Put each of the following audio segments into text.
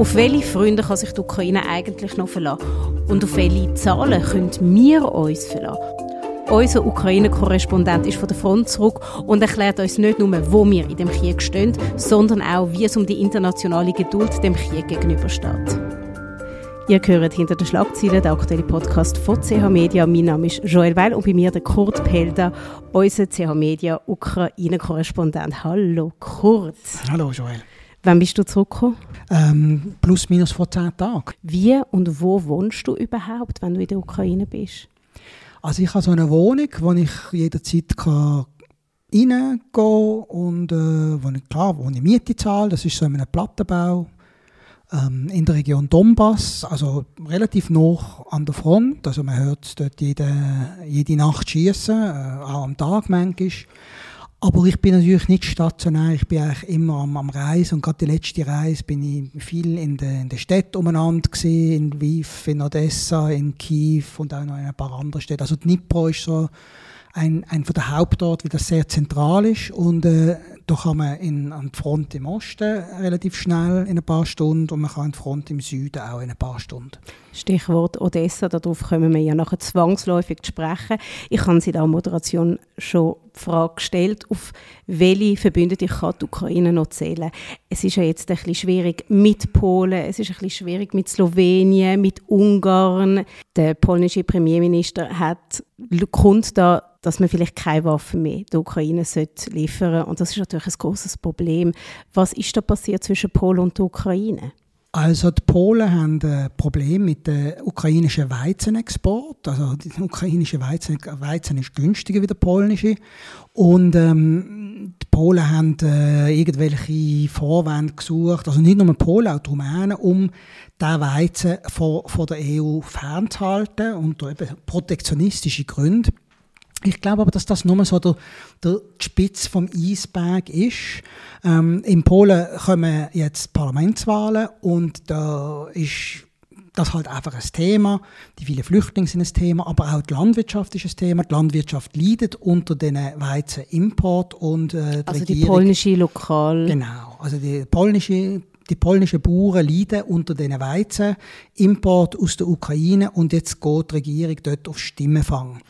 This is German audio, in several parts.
Auf welche Freunde kann sich die Ukraine eigentlich noch verlassen? Und auf welche Zahlen können wir uns verlassen? Unser Ukraine-Korrespondent ist von der Front zurück und erklärt uns nicht nur, wo wir in dem Krieg stehen, sondern auch, wie es um die internationale Geduld dem Krieg gegenübersteht. Ihr hört hinter den Schlagzeilen der aktuelle Podcast von CH Media. Mein Name ist Joel Weil und bei mir der Kurt Pelder, unser CH Media Ukraine-Korrespondent. Hallo Kurt. Hallo Joel. Wann bist du zurückgekommen? Ähm, plus minus vor zehn Tagen. Wie und wo wohnst du überhaupt, wenn du in der Ukraine bist? Also ich habe so eine Wohnung, wo ich jederzeit kann reingehen und äh, wo ich, klar, wo ich Miete zahle. Das ist so in einem Plattenbau ähm, in der Region Donbass, also relativ nah an der Front. Also man hört dort jede, jede Nacht schießen, äh, auch am Tag manchmal. Aber ich bin natürlich nicht stationär, ich bin eigentlich immer am, am Reisen und gerade die letzte Reise bin ich viel in den, in den Städten umeinander gewesen, in Lviv, in Odessa, in Kiew und auch noch in ein paar anderen Städten. Also Dnipro ist so ein, ein von der Hauptorten, wie das sehr zentral ist und äh, da kann man in, an die Front im Osten relativ schnell in ein paar Stunden und man kann an die Front im Süden auch in ein paar Stunden. Stichwort Odessa, darauf kommen wir ja nachher zwangsläufig zu sprechen. Ich habe Sie in der Moderation schon Frage gestellt, auf welche Verbündete kann die Ukraine noch zählen. Es ist ja jetzt ein bisschen schwierig mit Polen, es ist ein bisschen schwierig mit Slowenien, mit Ungarn. Der polnische Premierminister hat kommt da, dass man vielleicht keine Waffen mehr der Ukraine sollte liefern und das ist natürlich ein großes Problem. Was ist da passiert zwischen Polen und der Ukraine? Also die Polen haben ein Problem mit dem ukrainischen Weizenexport. Also der ukrainische Weizen, Weizen ist günstiger wie der polnische. Und ähm, die Polen haben äh, irgendwelche Vorwände gesucht, also nicht nur Polen, auch die Rumänen, um diesen Weizen von, von der EU fernzuhalten, unter eben protektionistische Gründe. Ich glaube aber, dass das nur so der, der Spitze vom Eisberg ist. Ähm, in Polen kommen jetzt Parlamentswahlen und da ist das halt einfach ein Thema. Die vielen Flüchtlinge sind ein Thema, aber auch die Landwirtschaft ist ein Thema. Die Landwirtschaft leidet unter den Weizenimport und äh, die Also Regierung, die polnische Lokal. Genau, also die polnische die polnischen Bauern leiden unter diesen Weizenimport aus der Ukraine und jetzt geht die Regierung dort auf Stimmenfang.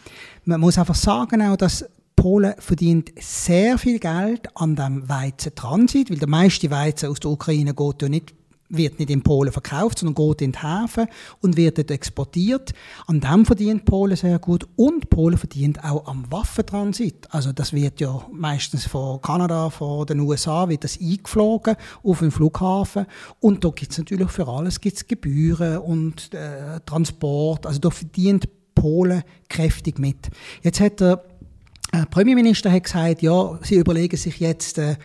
Man muss einfach sagen auch, dass Polen verdient sehr viel Geld an dem Weizentransit, weil der meiste Weizen aus der Ukraine geht ja nicht wird nicht in Polen verkauft, sondern geht in den Häfen und wird dort exportiert. An dem verdient Polen sehr gut und Polen verdient auch am Waffentransit. Also das wird ja meistens von Kanada, von den USA wird das eingeflogen auf den Flughafen und da gibt es natürlich für alles gibt's Gebühren und äh, Transport. Also da verdient Polen kräftig mit. Jetzt hat der äh, Premierminister hat gesagt, ja, sie überlegen sich jetzt äh,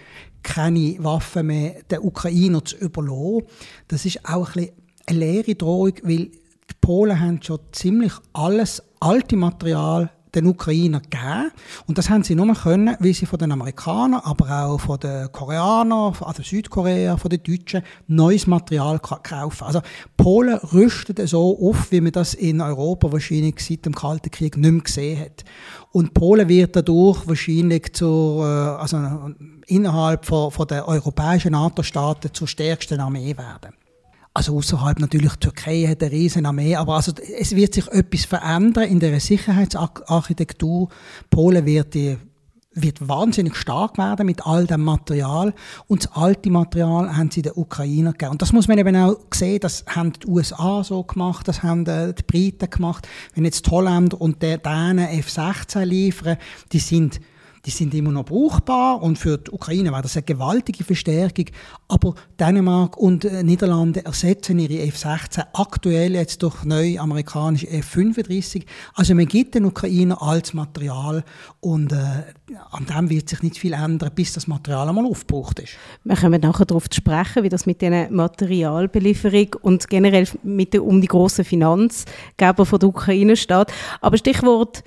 keine Waffen mehr den Ukrainer zu überlassen. Das ist auch ein eine leere Drohung, weil die Polen haben schon ziemlich alles alte Material den Ukrainer gegeben. Und das haben sie nur können, weil sie von den Amerikanern, aber auch von den Koreanern, also Südkorea, von den Deutschen, neues Material kaufen. Also Polen rüstet so auf, wie man das in Europa wahrscheinlich seit dem Kalten Krieg nicht mehr gesehen hat. Und Polen wird dadurch wahrscheinlich zur, äh, also innerhalb von, von der europäischen NATO-Staaten zur stärksten Armee werden. Also außerhalb natürlich die Türkei hat eine riesen Armee, aber also es wird sich etwas verändern in der Sicherheitsarchitektur. Polen wird die wird wahnsinnig stark werden mit all dem Material. Und das alte Material haben sie den Ukrainer gegeben. Und das muss man eben auch sehen, das haben die USA so gemacht, das haben die Briten gemacht. Wenn jetzt Holland und die Dänen F-16 liefern, die sind die sind immer noch brauchbar und für die Ukraine war das eine gewaltige Verstärkung. Aber Dänemark und äh, Niederlande ersetzen ihre F-16 aktuell jetzt durch neue amerikanische F-35. Also man gibt den Ukrainer als Material und äh, an dem wird sich nicht viel ändern, bis das Material einmal aufgebraucht ist. Wir kommen nachher darauf zu sprechen, wie das mit dieser Materialbelieferung und generell mit der, um die grossen Finanzgeber von der Ukraine steht. Aber Stichwort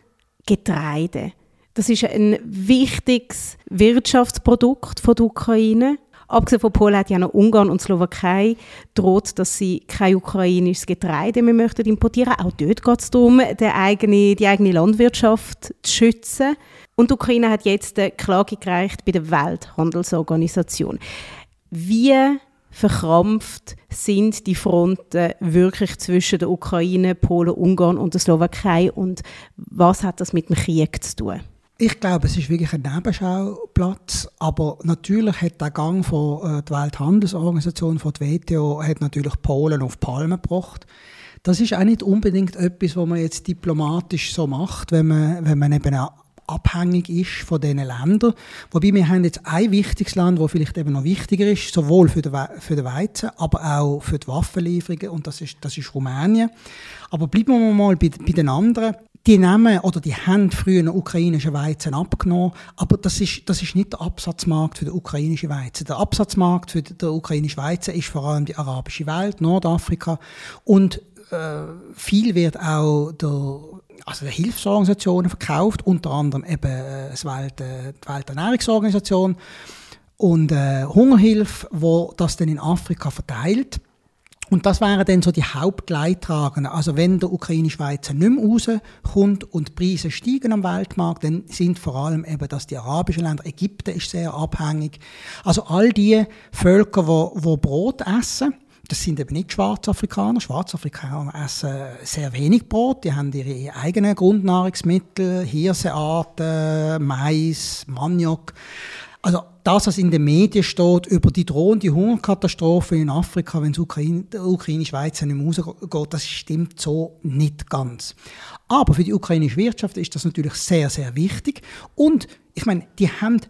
Getreide. Das ist ein wichtiges Wirtschaftsprodukt von der Ukraine. Abgesehen von Polen hat ja noch Ungarn und Slowakei droht, dass sie kein ukrainisches Getreide mehr möchten importieren. Auch dort geht es darum, die eigene, die eigene Landwirtschaft zu schützen. Und die Ukraine hat jetzt eine Klage gereicht bei der Welthandelsorganisation. Wie verkrampft sind die Fronten wirklich zwischen der Ukraine, Polen, Ungarn und der Slowakei und was hat das mit dem Krieg zu tun? Ich glaube, es ist wirklich ein Nebenschauplatz, aber natürlich hat der Gang von äh, der Welthandelsorganisation, von der WTO, hat natürlich Polen auf Palme gebracht. Das ist auch nicht unbedingt etwas, was man jetzt diplomatisch so macht, wenn man, wenn man eben abhängig ist von diesen Ländern. Wobei wir haben jetzt ein wichtiges Land, das vielleicht eben noch wichtiger ist, sowohl für den, für den Weizen, aber auch für die Waffenlieferungen, und das ist, das ist Rumänien. Aber bleiben wir mal bei, bei den anderen die nehmen oder die haben früher einen ukrainischen Weizen abgenommen, aber das ist, das ist nicht der Absatzmarkt für den ukrainischen Weizen. Der Absatzmarkt für den ukrainischen Weizen ist vor allem die arabische Welt, Nordafrika und äh, viel wird auch der also der Hilfsorganisationen verkauft, unter anderem eben äh, das Welt, äh, die Welternährungsorganisation und äh, Hungerhilfe, wo das dann in Afrika verteilt. Und das wären dann so die Hauptleidtragenden. Also wenn der ukrainische Weizen nicht mehr rauskommt und die Preise steigen am Weltmarkt, dann sind vor allem eben das die arabischen Länder, Ägypten ist sehr abhängig. Also all die Völker, wo, wo Brot essen, das sind eben nicht Schwarzafrikaner. Schwarzafrikaner essen sehr wenig Brot. Die haben ihre eigenen Grundnahrungsmittel, Hirsearten, Mais, Maniok. Also das, was in den Medien steht über die drohende Hungerkatastrophe in Afrika, wenn Ukraine, der ukrainische Weizen nicht mehr rausgeht, das stimmt so nicht ganz. Aber für die ukrainische Wirtschaft ist das natürlich sehr, sehr wichtig. Und ich meine, die haben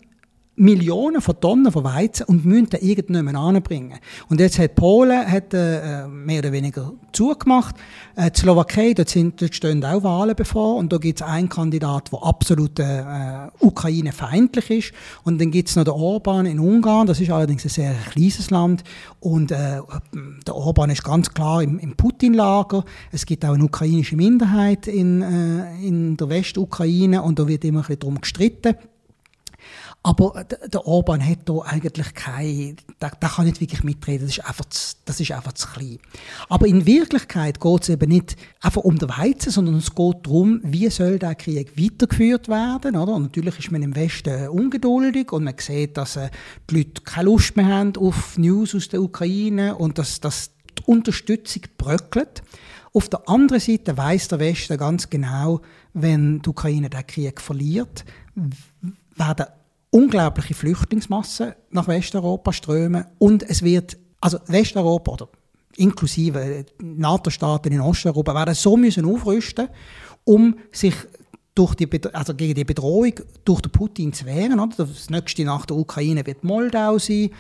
Millionen von Tonnen von Weizen und müssen den irgendjemand anbringen. Und jetzt hat Polen hat, äh, mehr oder weniger zugemacht. Äh, die Slowakei, dort, sind, dort stehen auch Wahlen bevor und da gibt es einen Kandidat, der absolut äh, Ukraine-feindlich ist. Und dann gibt es noch den Orban in Ungarn, das ist allerdings ein sehr kleines Land. Und äh, der Orban ist ganz klar im, im Putin-Lager. Es gibt auch eine ukrainische Minderheit in, äh, in der Westukraine und da wird immer ein bisschen darum gestritten. Aber der Orban hat da eigentlich kein, der, der kann nicht wirklich mitreden, das ist, einfach zu, das ist einfach zu klein. Aber in Wirklichkeit geht es eben nicht einfach um den Weizen, sondern es geht darum, wie soll der Krieg weitergeführt werden, oder? Und natürlich ist man im Westen ungeduldig und man sieht, dass äh, die Leute keine Lust mehr haben auf News aus der Ukraine und dass, dass die Unterstützung bröckelt. Auf der anderen Seite weiß der Westen ganz genau, wenn die Ukraine den Krieg verliert, werden unglaubliche Flüchtlingsmassen nach Westeuropa strömen und es wird, also Westeuropa oder inklusive NATO-Staaten in Osteuropa werden so müssen aufrüsten, um sich durch die, also gegen die Bedrohung durch den Putin zu wehren. Oder? Das nächste nach der Ukraine wird Moldau sein,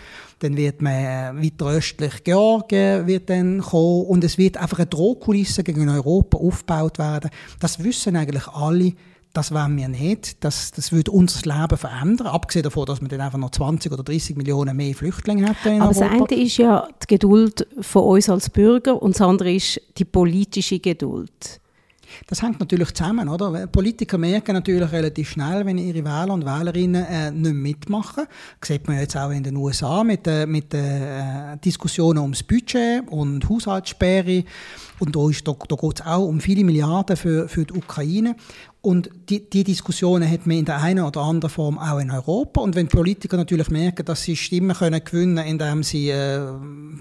dann wird man weiter östlich Georgien wird dann kommen und es wird einfach eine Drohkulisse gegen Europa aufgebaut werden. Das wissen eigentlich alle das wollen wir nicht. Das, das würde unser Leben verändern. Abgesehen davon, dass wir dann einfach noch 20 oder 30 Millionen mehr Flüchtlinge hätten Aber Europa. das eine ist ja die Geduld von uns als Bürger und das andere ist die politische Geduld. Das hängt natürlich zusammen, oder? Politiker merken natürlich relativ schnell, wenn ihre Wähler und Wählerinnen äh, nicht mitmachen. Das sieht man jetzt auch in den USA mit, äh, mit den äh, Diskussionen ums Budget und Haushaltssperre. Und da, da, da geht es auch um viele Milliarden für, für die Ukraine. Und die, die Diskussionen hat man in der einen oder anderen Form auch in Europa. Und wenn Politiker natürlich merken, dass sie Stimmen können gewinnen indem sie äh,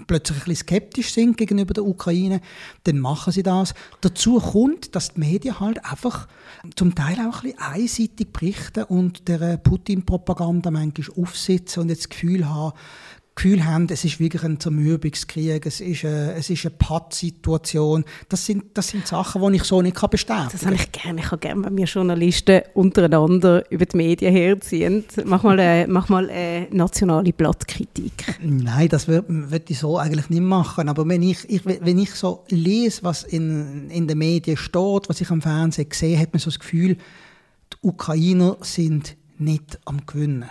plötzlich ein bisschen skeptisch sind gegenüber der Ukraine, dann machen sie das. Dazu kommt, dass die Medien halt einfach zum Teil auch ein bisschen einseitig berichten und der Putin-Propaganda manchmal aufsitzen und jetzt das Gefühl haben, Gefühl haben, es ist wirklich ein Zermürbungskrieg, es ist eine, es ist eine Pattsituation. Das sind, das sind Sachen, die ich so nicht bestätigen kann. Das habe ich gerne. Ich habe gerne, wenn wir Journalisten untereinander über die Medien herziehen. Mach mal eine, mach mal eine nationale Blattkritik. Nein, das würde würd ich so eigentlich nicht machen. Aber wenn ich, ich, wenn ich so lese, was in, in den Medien steht, was ich am Fernsehen sehe, hat man so das Gefühl, die Ukrainer sind nicht am Gewinnen.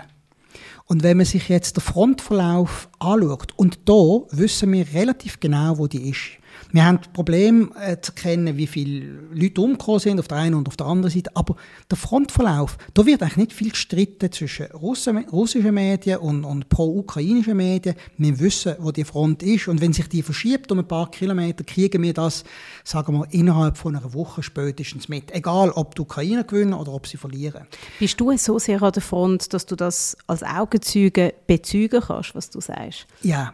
Und wenn man sich jetzt den Frontverlauf anschaut, und da wissen wir relativ genau, wo die ist. Wir haben das Problem äh, zu erkennen, wie viele Leute umgekommen sind, auf der einen und auf der anderen Seite. Aber der Frontverlauf, da wird eigentlich nicht viel gestritten zwischen Russen, russischen Medien und, und pro-ukrainischen Medien. Wir wissen, wo die Front ist. Und wenn sich die verschiebt um ein paar Kilometer, kriegen wir das, sagen wir, innerhalb von einer Woche spätestens mit. Egal, ob die Ukrainer gewinnen oder ob sie verlieren. Bist du so sehr an der Front, dass du das als Augenzeuge bezeugen kannst, was du sagst? Ja,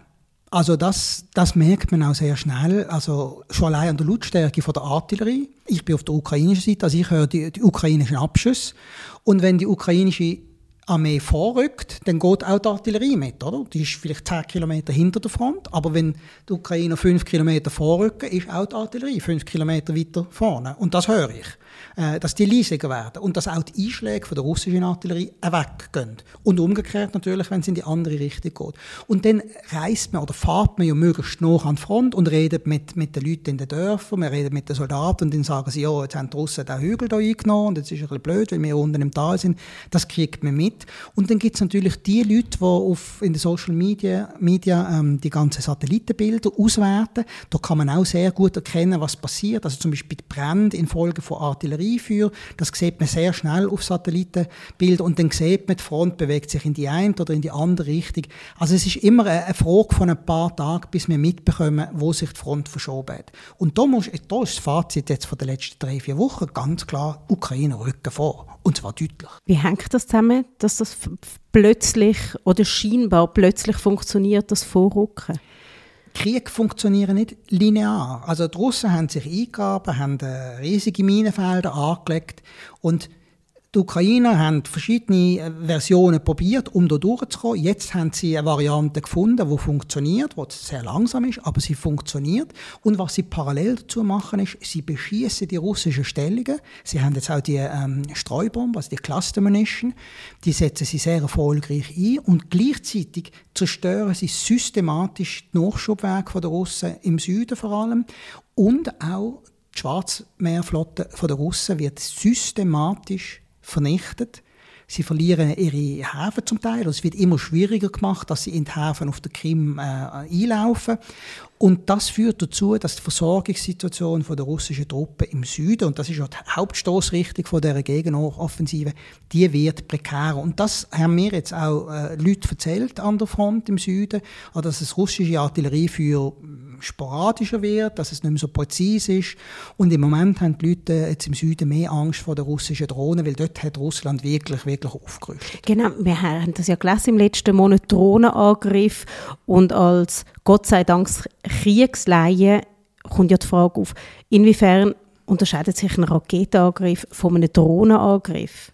Also das, das merkt man auch sehr schnell. Also schon allein an der Lautstärke von der Artillerie. Ich bin auf der ukrainischen Seite, also ich höre die, die ukrainischen Abschüsse. Und wenn die ukrainische Armee vorrückt, dann geht auch die Artillerie mit, oder? Die ist vielleicht 10 Kilometer hinter der Front, aber wenn die Ukrainer 5 Kilometer vorrücken, ist auch die Artillerie 5 Kilometer weiter vorne. Und das höre ich. Äh, dass die leisiger werden und dass auch die Einschläge von der russischen Artillerie weggehen. Und umgekehrt natürlich, wenn es in die andere Richtung geht. Und dann reist man oder fährt man ja möglichst noch an die Front und redet mit, mit den Leuten in den Dörfern, man redet mit den Soldaten und dann sagen sie, ja, jetzt haben die Russen den Hügel hier eingenommen und jetzt ist es ein bisschen blöd, weil wir unten im Tal sind. Das kriegt man mit. Und dann gibt es natürlich die Leute, die auf, in den Social Media, Media ähm, die ganzen Satellitenbilder auswerten. Da kann man auch sehr gut erkennen, was passiert. Also zum Beispiel die Brände infolge von Artillerie Artillerieführer. Das sieht man sehr schnell auf Satellitenbildern und dann sieht man, die Front bewegt sich in die eine oder in die andere Richtung. Also es ist immer eine Frage von ein paar Tagen, bis wir mitbekommen, wo sich die Front verschoben hat. Und da, muss, da ist das Fazit jetzt von den letzten drei, vier Wochen ganz klar, Ukraine rücken vor. Und zwar deutlich. Wie hängt das zusammen, dass das plötzlich oder scheinbar plötzlich funktioniert, das Vorrücken? Krieg funktionieren nicht linear. Also die Russen haben sich eingegraben, haben äh, riesige Minenfelder angelegt und die Ukrainer haben verschiedene äh, Versionen probiert, um da durchzukommen. Jetzt haben sie eine Variante gefunden, die funktioniert, die sehr langsam ist, aber sie funktioniert. Und was sie parallel dazu machen, ist, sie beschießen die russischen Stellungen. Sie haben jetzt auch die ähm, Streubomben, also die Cluster Munition. Die setzen sie sehr erfolgreich ein. Und gleichzeitig zerstören sie systematisch die Nachschubwege der Russen im Süden vor allem. Und auch die Schwarzmeerflotte der Russen wird systematisch vernichtet. Sie verlieren ihre Häfen zum Teil. Es wird immer schwieriger gemacht, dass sie in die Häfen auf der Krim äh, einlaufen. Und das führt dazu, dass die Versorgungssituation der russischen Truppen im Süden, und das ist auch die Hauptstoßrichtung von dieser Gegenoffensive, die wird prekär. Und das haben mir jetzt auch äh, Leute erzählt an der Front im Süden, dass das russische Artillerie für sporadischer wird, dass es nicht mehr so präzise ist. Und im Moment haben die Leute jetzt im Süden mehr Angst vor den russischen Drohnen, weil dort hat Russland wirklich, wirklich aufgerüstet. Genau, wir haben das ja gelesen im letzten Monat, Drohnenangriff und als Gott sei Dank Kriegsleihe kommt ja die Frage auf, inwiefern unterscheidet sich ein Raketenangriff von einem Drohnenangriff?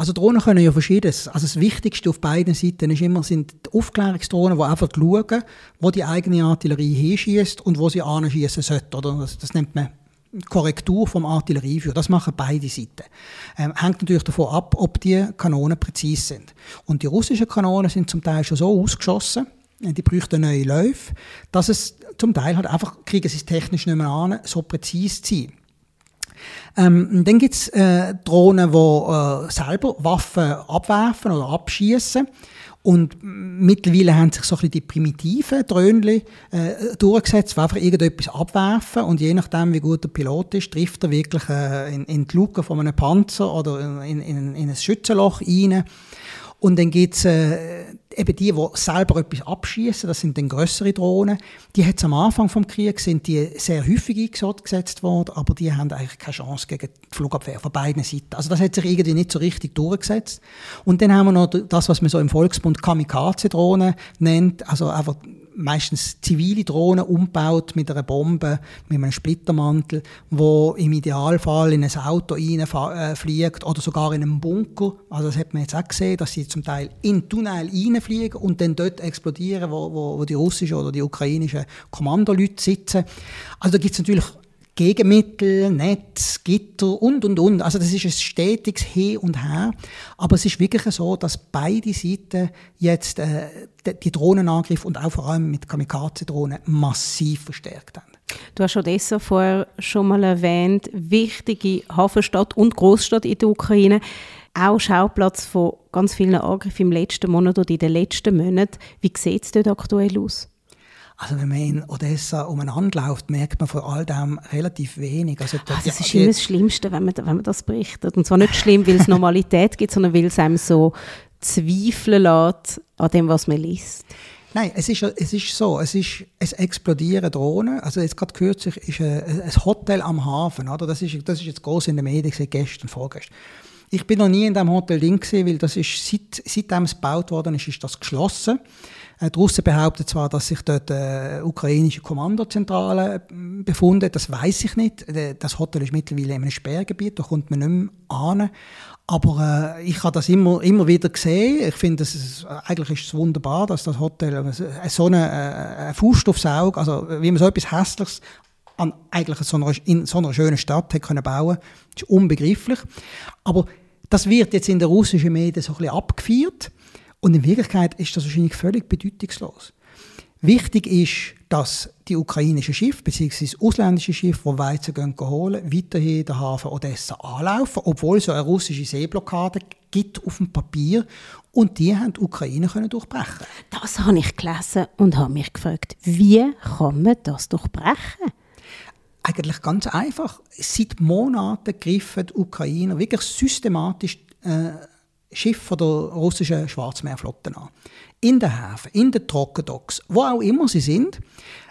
Also Drohnen können ja verschiedenes. Also das Wichtigste auf beiden Seiten ist immer, sind die Aufklärungsdrohnen, die einfach schauen, wo die eigene Artillerie hinschießt und wo sie anschießen sollte. Oder das, das nennt man Korrektur vom Artillerieführer. Das machen beide Seiten. Ähm, hängt natürlich davon ab, ob die Kanonen präzise sind. Und die russischen Kanonen sind zum Teil schon so ausgeschossen, äh, die bräuchten neue Läufe, dass es zum Teil halt einfach, kriegen sie es technisch nicht mehr an, so präzise zu sein. Ähm, dann gibt es äh, Drohnen, die äh, selber Waffen abwerfen oder abschießen. Und mittlerweile haben sich so ein bisschen die primitiven Dröhnchen äh, durchgesetzt, die einfach irgendetwas abwerfen und je nachdem, wie gut der Pilot ist, trifft er wirklich äh, in, in die Luke von einem Panzer oder in, in, in ein Schützenloch rein. Und dann gibt's äh, eben die, die selber etwas abschießen. Das sind dann größere Drohnen. Die hat am Anfang vom Krieg sind die sehr häufig eingesetzt worden, aber die haben eigentlich keine Chance gegen die Flugabwehr von beiden Seiten. Also das hat sich irgendwie nicht so richtig durchgesetzt. Und dann haben wir noch das, was man so im Volksbund Kamikaze-Drohnen nennt, also einfach meistens zivile Drohnen umgebaut mit einer Bombe, mit einem Splittermantel, wo im Idealfall in ein Auto reinfliegt oder sogar in einen Bunker. Also das hat man jetzt auch gesehen, dass sie zum Teil in Tunnel reinfliegen und dann dort explodieren, wo, wo, wo die russischen oder die ukrainischen Kommandoleute sitzen. Also da gibt es natürlich Gegenmittel, Netz, Gitter und, und, und. Also das ist ein stetiges Hin und Her. Aber es ist wirklich so, dass beide Seiten jetzt äh, die Drohnenangriffe und auch vor allem mit Kamikaze-Drohnen massiv verstärkt haben. Du hast Odessa vorher schon mal erwähnt, wichtige Hafenstadt und Großstadt in der Ukraine. Auch Schauplatz von ganz vielen Angriffen im letzten Monat oder in den letzten Monaten. Wie sieht es dort aktuell aus? Also wenn man in Odessa umeinander läuft, merkt man von all dem relativ wenig. Also das, ah, das ist immer das Schlimmste, wenn man, wenn man das berichtet. Und zwar nicht schlimm, weil es Normalität gibt, sondern weil es einem so zweifeln lässt an dem, was man liest. Nein, es ist, es ist so, es, ist, es explodieren Drohnen. Also jetzt gerade kürzlich ist ein, ein Hotel am Hafen, oder? Das ist, das ist jetzt groß in den Medien, gestern, vorgestern Ich bin noch nie in diesem Hotel drin gewesen, weil das ist, seit, seitdem es gebaut worden ist, ist das geschlossen. Äh, die Russen behaupten zwar, dass sich dort äh, ukrainische Kommandozentrale äh, befunden, das weiß ich nicht. Äh, das Hotel ist mittlerweile in einem Sperrgebiet, da kommt man nicht mehr an. Aber äh, ich habe das immer, immer wieder gesehen. Ich finde, ist, eigentlich ist es wunderbar, dass das Hotel äh, so eine, äh, eine Auge, also wie man so etwas Hässliches an eigentlich so einer, in so einer schönen Stadt hat können bauen ist unbegreiflich. Aber das wird jetzt in den russischen Medien so ein bisschen abgefeiert. Und in Wirklichkeit ist das wahrscheinlich völlig bedeutungslos. Wichtig ist, dass die ukrainischen Schiffe bzw. ausländische Schiffe, die Weizen gehen, holen, weiterhin den Hafen Odessa anlaufen, obwohl es so eine russische Seeblockade gibt auf dem Papier und die haben die Ukraine können durchbrechen. Das habe ich gelesen und habe mich gefragt, wie kann man das durchbrechen? Eigentlich ganz einfach. Seit Monaten griffen die Ukrainer wirklich systematisch äh, Schiffe der russischen Schwarzmeerflotte an. In den Häfen, in den Trockendocks, wo auch immer sie sind.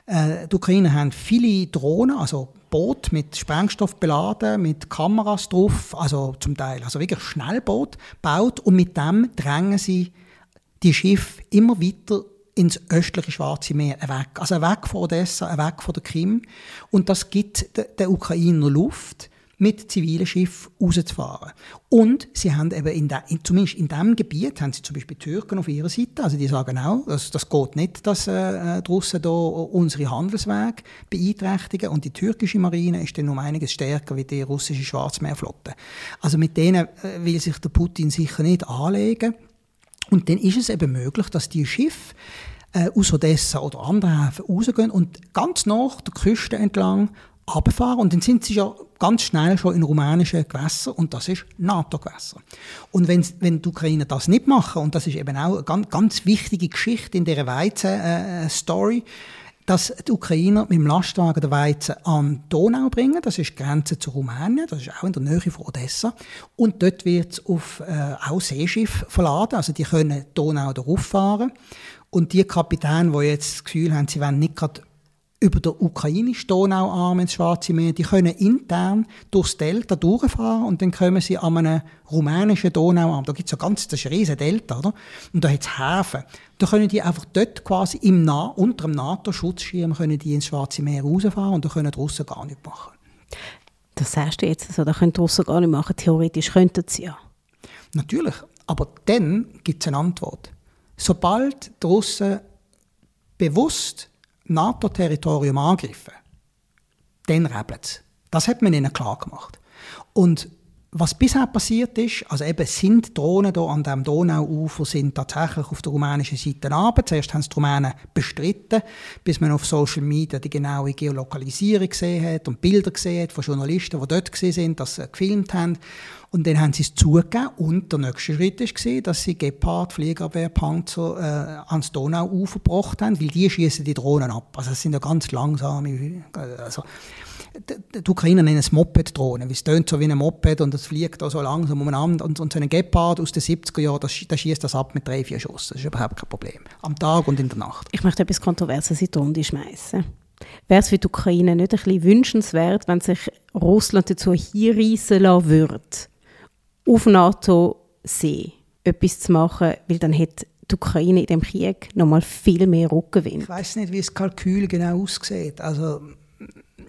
Äh, die Ukrainer haben viele Drohnen, also Boote mit Sprengstoff beladen, mit Kameras drauf, also zum Teil, also wirklich Schnellboot gebaut und mit dem drängen sie die Schiffe immer weiter ins östliche Schwarze Meer weg. Also weg von Odessa, weg von der Krim. Und das gibt den Ukrainer Luft mit zivilen Schiffen rauszufahren. Und sie haben eben in der, in, zumindest in diesem Gebiet haben sie zum Beispiel Türken auf ihrer Seite. Also die sagen auch, das, das geht nicht, dass äh, die Russen da unsere Handelswege beeinträchtigen. Und die türkische Marine ist dann um einiges stärker wie die russische Schwarzmeerflotte. Also mit denen äh, will sich der Putin sicher nicht anlegen. Und dann ist es eben möglich, dass die Schiffe äh, aus Odessa oder anderen Häfen rausgehen und ganz nach der Küste entlang runterfahren und dann sind sie ja ganz schnell schon in rumänischen Gewässern und das ist NATO-Gewässer. Und wenn, wenn die Ukrainer das nicht machen, und das ist eben auch eine ganz, ganz wichtige Geschichte in dieser Weizen-Story, äh, dass die Ukrainer mit dem Lastwagen den Weizen an Donau bringen. Das ist die Grenze zu Rumänien, das ist auch in der Nähe von Odessa. Und dort wird es auf äh, auch Seeschiffe verladen, also die können Donau darauf fahren. Und die Kapitäne, die jetzt das Gefühl haben, sie wollen nicht gerade über den ukrainischen Donauarm ins Schwarze Meer, die können intern durchs Delta durchfahren und dann kommen sie an einem rumänischen Donauarm. Da gibt es ja ganz, das ist ein riesen Delta, oder? Und da hat es Häfen. Da können die einfach dort quasi im nah unter dem NATO-Schutzschirm können die ins Schwarze Meer rausfahren und da können die Russen gar nicht machen. Das sagst du jetzt, also, da können die Russen gar nicht machen. Theoretisch könnten sie ja. Natürlich, aber dann gibt es eine Antwort. Sobald die Russen bewusst NATO-Territorium angreifen, dann rebelt es. Das hat man ihnen klar gemacht. Und was bisher passiert ist, also eben sind Drohnen hier an dem Donauufer sind tatsächlich auf der rumänischen Seite runter. Zuerst haben es die Rumänen bestritten, bis man auf Social Media die genaue Geolokalisierung gesehen hat und Bilder gesehen hat von Journalisten, die dort sind, sie gefilmt haben. Und dann haben sie es zugegeben und der nächste Schritt war, dass sie Gepard, Fliegerwehrpanzer äh, ans Donauufer gebracht haben, weil die schießen die Drohnen ab. Also das sind ja ganz langsame, also die Ukrainer nennen es Moped-Drohnen, es tönt so wie ein Moped und es fliegt da so langsam umeinander und, und so ein Gepard aus den 70er Jahren, das, das schießt das ab mit drei, vier Schuss. Das ist überhaupt kein Problem. Am Tag und in der Nacht. Ich möchte etwas Kontroverses in die Runde schmeißen. Wäre es für die Ukraine nicht ein bisschen wünschenswert, wenn sich Russland dazu hinreissen lassen würde, auf NATO-See etwas zu machen, weil dann hätte die Ukraine in dem Krieg noch mal viel mehr Rückenwind. Ich weiß nicht, wie das Kalkül genau aussieht. Also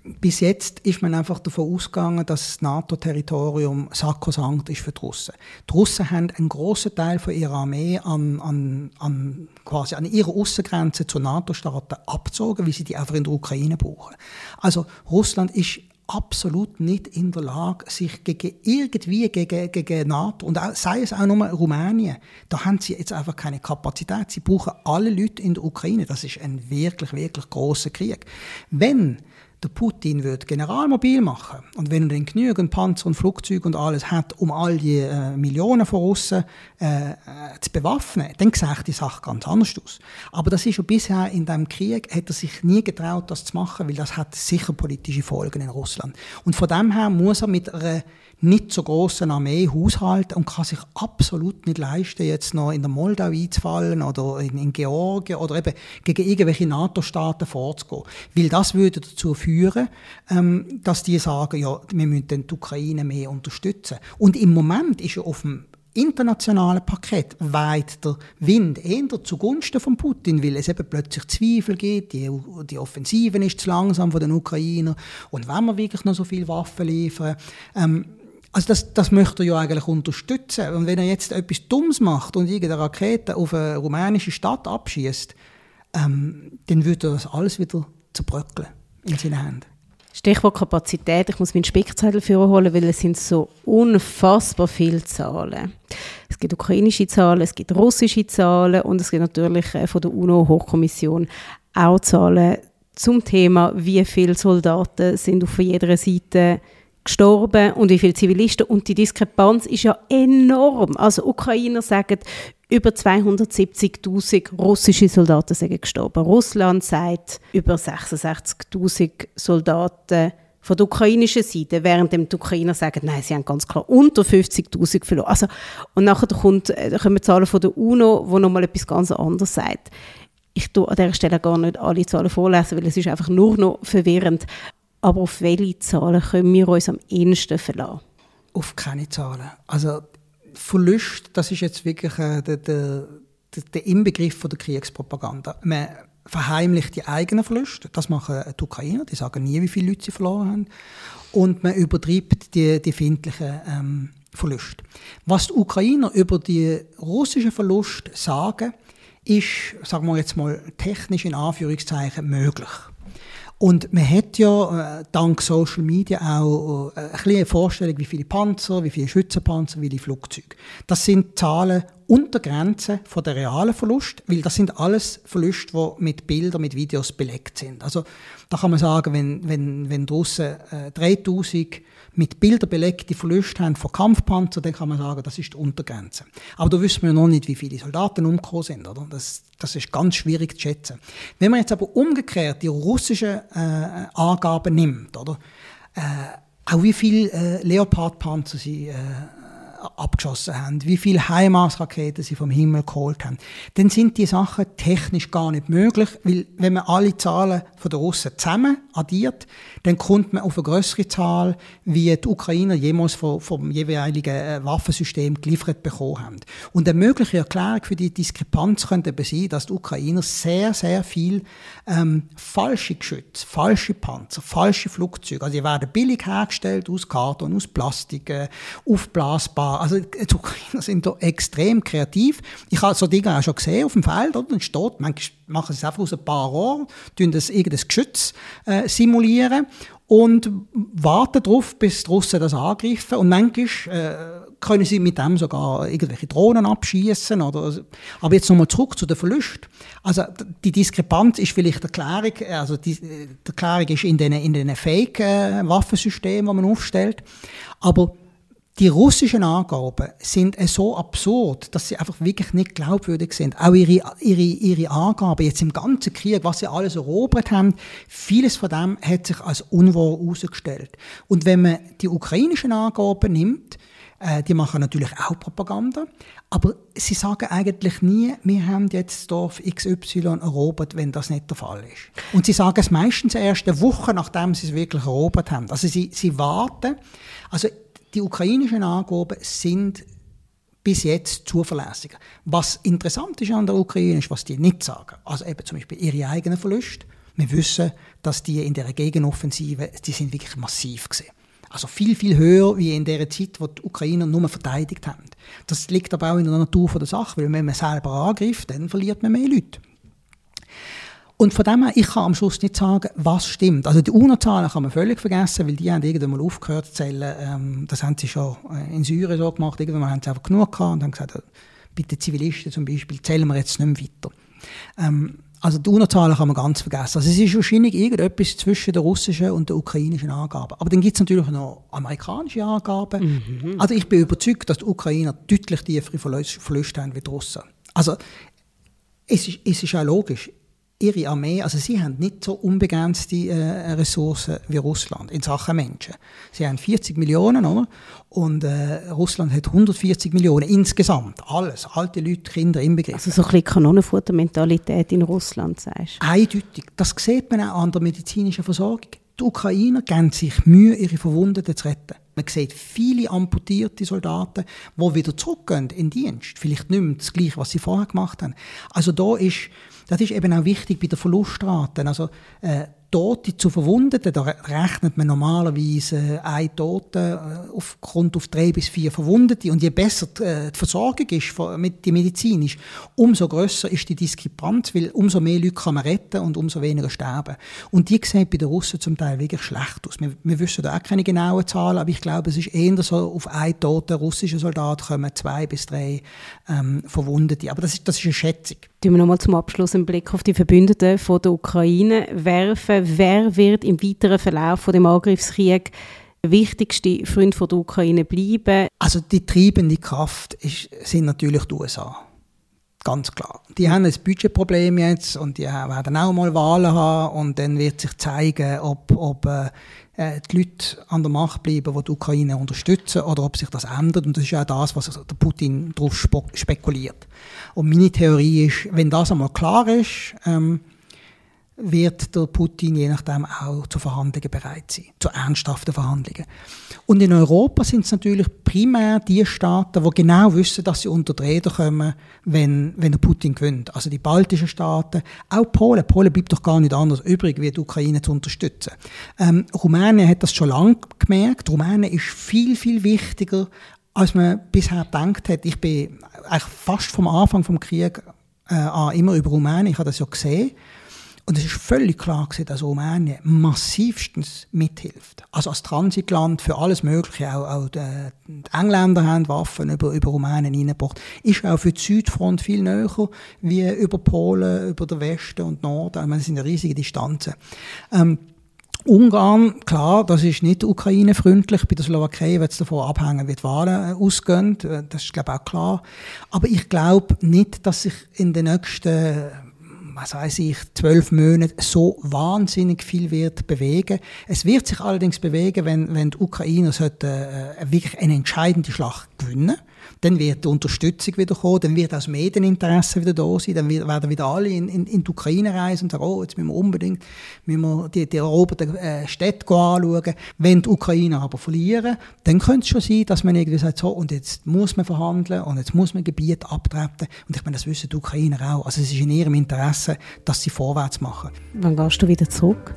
bis jetzt ist man einfach davon ausgegangen, dass das NATO-Territorium sakrosankt ist für die Russen. Die Russen haben einen grossen Teil von ihrer Armee an, an, an, quasi an ihrer Außengrenze zu NATO-Staaten abgezogen, wie sie die einfach in der Ukraine brauchen. Also Russland ist absolut nicht in der Lage, sich gegen irgendwie gegen, gegen NATO und auch, sei es auch nur Rumänien, da haben sie jetzt einfach keine Kapazität. Sie brauchen alle Leute in der Ukraine. Das ist ein wirklich, wirklich großer Krieg. Wenn der Putin wird Generalmobil machen und wenn er dann genügend Panzer und Flugzeuge und alles hat, um all die äh, Millionen von Russen äh, äh, zu bewaffnen, dann sieht die Sache ganz anders aus. Aber das ist schon bisher in diesem Krieg, hat er sich nie getraut, das zu machen, weil das hat sicher politische Folgen in Russland. Und von dem her muss er mit einer nicht so grossen Armee haushalten und kann sich absolut nicht leisten, jetzt noch in der Moldau einzufallen oder in, in Georgien oder eben gegen irgendwelche NATO-Staaten vorzugehen. Weil das würde dazu führen, ähm, dass die sagen, ja, wir müssen die Ukraine mehr unterstützen. Und im Moment ist ja auf dem internationalen Paket weit der Wind eher zugunsten von Putin, weil es eben plötzlich Zweifel gibt, die, die Offensive ist zu langsam von den Ukrainern und wenn wir wirklich noch so viel Waffen liefern, ähm, also das, das möchte er ja eigentlich unterstützen. Und wenn er jetzt etwas Dummes macht und irgendeine Rakete auf eine rumänische Stadt abschießt, ähm, dann würde er das alles wieder zerbröckeln in seinen Händen. Stichwort Kapazität. Ich muss meinen Spickzettel holen, weil es sind so unfassbar viele Zahlen. Es gibt ukrainische Zahlen, es gibt russische Zahlen und es gibt natürlich äh, von der UNO-Hochkommission auch Zahlen zum Thema, wie viele Soldaten sind auf jeder Seite gestorben und wie viele Zivilisten. Und die Diskrepanz ist ja enorm. Also Ukrainer sagen, über 270.000 russische Soldaten sind gestorben. Russland sagt über 66.000 Soldaten von der ukrainischen Seite, während die Ukrainer sagen, nein, sie haben ganz klar unter 50.000 verloren. Also, und nachher kommt, äh, kommen Zahlen von der UNO, wo nochmal etwas ganz anderes sagt. Ich tue an dieser Stelle gar nicht alle Zahlen vorlesen, weil es ist einfach nur noch verwirrend. Aber auf welche Zahlen können wir uns am ehesten verlassen? Auf keine Zahlen. Also Verlust, das ist jetzt wirklich äh, der, der, der Inbegriff von der Kriegspropaganda. Man verheimlicht die eigenen Verluste. Das machen die Ukrainer. Die sagen nie, wie viele Leute sie verloren haben. Und man übertreibt die, die findlichen ähm, Verluste. Was die Ukrainer über die russischen Verluste sagen, ist, sagen wir jetzt mal, technisch in Anführungszeichen möglich. Und man hat ja äh, dank Social Media auch äh, ein eine Vorstellung, wie viele Panzer, wie viele Schützenpanzer, wie viele Flugzeuge. Das sind Zahlen unter Grenze von der realen Verlust, weil das sind alles Verluste, die mit Bildern, mit Videos belegt sind. Also da kann man sagen, wenn, wenn, wenn die Russen äh, 3000 mit Bildern belegte Verluste haben von Kampfpanzern, dann kann man sagen, das ist die Untergrenze. Aber da wissen wir noch nicht, wie viele Soldaten umgekommen sind. Oder? Das, das ist ganz schwierig zu schätzen. Wenn man jetzt aber umgekehrt die russischen äh, Angaben nimmt, oder? Äh, auch wie viele äh, Leopardpanzer sie äh, abgeschossen haben, wie viele HIMARS-Raketen sie vom Himmel geholt haben, dann sind die Sachen technisch gar nicht möglich, weil wenn man alle Zahlen von der Russen zusammen addiert, dann kommt man auf eine größere Zahl, wie die Ukrainer jemals vom, vom jeweiligen äh, Waffensystem geliefert bekommen haben. Und eine mögliche Erklärung für die Diskrepanz könnte eben sein, dass die Ukrainer sehr, sehr viel ähm, falsche Geschütze, falsche Panzer, falsche Flugzeuge, also die werden billig hergestellt aus Karton, aus Plastik, äh, aufblasbar. Also die Ukrainer sind da extrem kreativ. Ich habe so Dinge auch schon gesehen auf dem Feld, oder? Dann steht, manchmal machen sie es einfach aus ein paar Rohren, tun das irgendein Geschütz äh, simulieren und warten darauf, bis die Russen das angreifen. Und manchmal äh, können sie mit dem sogar irgendwelche Drohnen abschießen. Oder, aber jetzt nochmal zurück zu den Verlusten. Also die Diskrepanz ist vielleicht Erklärung, also die, die Erklärung ist in den, in den Fake-Waffensystemen, die man aufstellt. Aber die russischen Angaben sind so absurd, dass sie einfach wirklich nicht glaubwürdig sind. Auch ihre, ihre, ihre Angaben jetzt im ganzen Krieg, was sie alles erobert haben, vieles von dem hat sich als unwahr herausgestellt. Und wenn man die ukrainischen Angaben nimmt, äh, die machen natürlich auch Propaganda, aber sie sagen eigentlich nie, wir haben jetzt Dorf XY erobert, wenn das nicht der Fall ist. Und sie sagen es meistens erst eine Woche, nachdem sie es wirklich erobert haben. Also sie, sie warten. Also die ukrainischen Angaben sind bis jetzt zuverlässiger. Was interessant ist an der Ukraine, ist, was die nicht sagen. Also eben zum Beispiel ihre eigenen Verluste. Wir wissen, dass die in der Gegenoffensive, die sind wirklich massiv gesehen. Also viel, viel höher wie in der Zeit, wo die Ukrainer nur verteidigt haben. Das liegt aber auch in der Natur der Sache, weil wenn man selber angreift, dann verliert man mehr Leute. Und von dem her, ich kann am Schluss nicht sagen, was stimmt. Also die UNO-Zahlen kann man völlig vergessen, weil die haben irgendwann mal aufgehört zu zählen. Ähm, das haben sie schon äh, in Syrien so gemacht. Irgendwann haben sie einfach genug gehabt und haben gesagt, äh, bitte Zivilisten zum Beispiel, zählen wir jetzt nicht mehr weiter. Ähm, also die UNO-Zahlen kann man ganz vergessen. Also es ist wahrscheinlich irgendetwas zwischen der russischen und der ukrainischen Angaben. Aber dann gibt es natürlich noch amerikanische Angaben. Mhm. Also ich bin überzeugt, dass die Ukrainer deutlich tiefere Verluste haben wie die Russen. Also es ist, es ist auch logisch ihre Armee, also sie haben nicht so unbegrenzte äh, Ressourcen wie Russland in Sachen Menschen. Sie haben 40 Millionen, oder? Und äh, Russland hat 140 Millionen insgesamt. Alles. Alte Leute, Kinder inbegriffen. Also so ein bisschen Kanonenfuttermentalität in Russland, sagst du? Eindeutig. Das sieht man auch an der medizinischen Versorgung. Die Ukrainer geben sich Mühe, ihre Verwundeten zu retten. Man sieht viele amputierte Soldaten, die wieder zurückgehen in den Dienst. Vielleicht nicht mehr das Gleiche, was sie vorher gemacht haben. Also da ist das ist eben auch wichtig bei der Verlustraten. Also, äh, Tote zu Verwundeten, da rechnet man normalerweise äh, ein Tote äh, aufgrund auf drei bis vier Verwundete. Und je besser die, äh, die Versorgung ist, mit die Medizin ist, umso größer ist die Diskrepanz, weil umso mehr Leute kann man retten und umso weniger sterben. Und die sehen bei den Russen zum Teil wirklich schlecht aus. Wir, wir wissen da auch keine genauen Zahlen, aber ich glaube, es ist eher so, auf einen toten russischen Soldat kommen zwei bis drei ähm, Verwundete. Aber das ist, das ist eine Schätzung. Tun wir nochmal zum Abschluss einen Blick auf die Verbündeten von der Ukraine werfen. Wer wird im weiteren Verlauf von dem der wichtigste Freund der Ukraine bleiben? Also die treibende Kraft ist, sind natürlich die USA. Ganz klar. Die haben ein Budgetproblem jetzt und die werden auch mal Wahlen haben und dann wird sich zeigen, ob, ob äh, äh, die Leute an der Macht bleiben, die die Ukraine unterstützen, oder ob sich das ändert. Und das ist auch das, was der Putin darauf spekuliert. Und meine Theorie ist, wenn das einmal klar ist, ähm, wird der Putin je nachdem auch zu Verhandlungen bereit sein, zu ernsthaften Verhandlungen. Und in Europa sind es natürlich primär die Staaten, die genau wissen, dass sie unter die Räder kommen, wenn, wenn der Putin gewinnt. Also die baltischen Staaten, auch Polen. Polen bleibt doch gar nicht anders übrig, wie die Ukraine zu unterstützen. Ähm, Rumänien hat das schon lange gemerkt. Rumänien ist viel, viel wichtiger, als man bisher gedacht hat. Ich bin eigentlich fast vom Anfang vom Krieg äh, immer über Rumänien, ich habe das ja gesehen. Und es ist völlig klar gewesen, dass Rumänien massivstens mithilft. Also als Transitland für alles Mögliche, auch, auch die, die Engländer haben Waffen über, über Rumänien reingebracht, ist auch für die Südfront viel näher wie über Polen, über den Westen und Norden. Meine, das sind riesige Distanzen. Ähm, Ungarn, klar, das ist nicht ukraine-freundlich. Bei der Slowakei wird es davon abhängen, wie die Wahlen äh, ausgehen. Äh, das ist, glaube ich, auch klar. Aber ich glaube nicht, dass sich in den nächsten was weiß ich, zwölf Monate so wahnsinnig viel wird bewegen. Es wird sich allerdings bewegen, wenn, wenn die Ukrainer sollte, äh, wirklich eine entscheidende Schlacht gewinnen dann wird die Unterstützung wieder kommen, dann wird auch das Medieninteresse wieder da sein, dann werden wieder alle in, in, in die Ukraine reisen und sagen, oh, jetzt müssen wir unbedingt müssen wir die, die eroberten äh, Städte anschauen. Wenn die Ukrainer aber verlieren, dann könnte es schon sein, dass man irgendwie sagt, so, und jetzt muss man verhandeln und jetzt muss man Gebiete abtreten. Und ich meine, das wissen die Ukrainer auch. Also es ist in ihrem Interesse, dass sie vorwärts machen. Wann gehst du wieder zurück?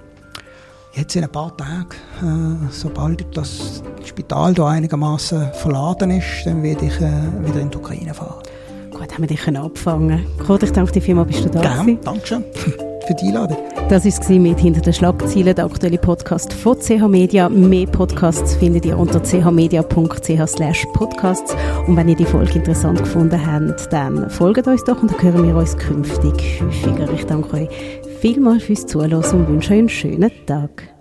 Jetzt in ein paar Tagen, äh, sobald das Spital hier einigermaßen verladen ist, dann werde ich äh, wieder in die Ukraine fahren. Gut, haben wir dich abfangen Kurt, ich danke dir vielmals, bist du da Gerne, danke schön für die Einladung. Das war mit «Hinter den Schlagzeilen», der aktuelle Podcast von CH Media. Mehr Podcasts findet ihr unter chmedia.ch slash podcasts. Und wenn ihr die Folge interessant gefunden habt, dann folgt uns doch und dann hören wir uns künftig häufiger. Ich danke euch vielmals fürs Zuhören und wünsche euch einen schönen Tag.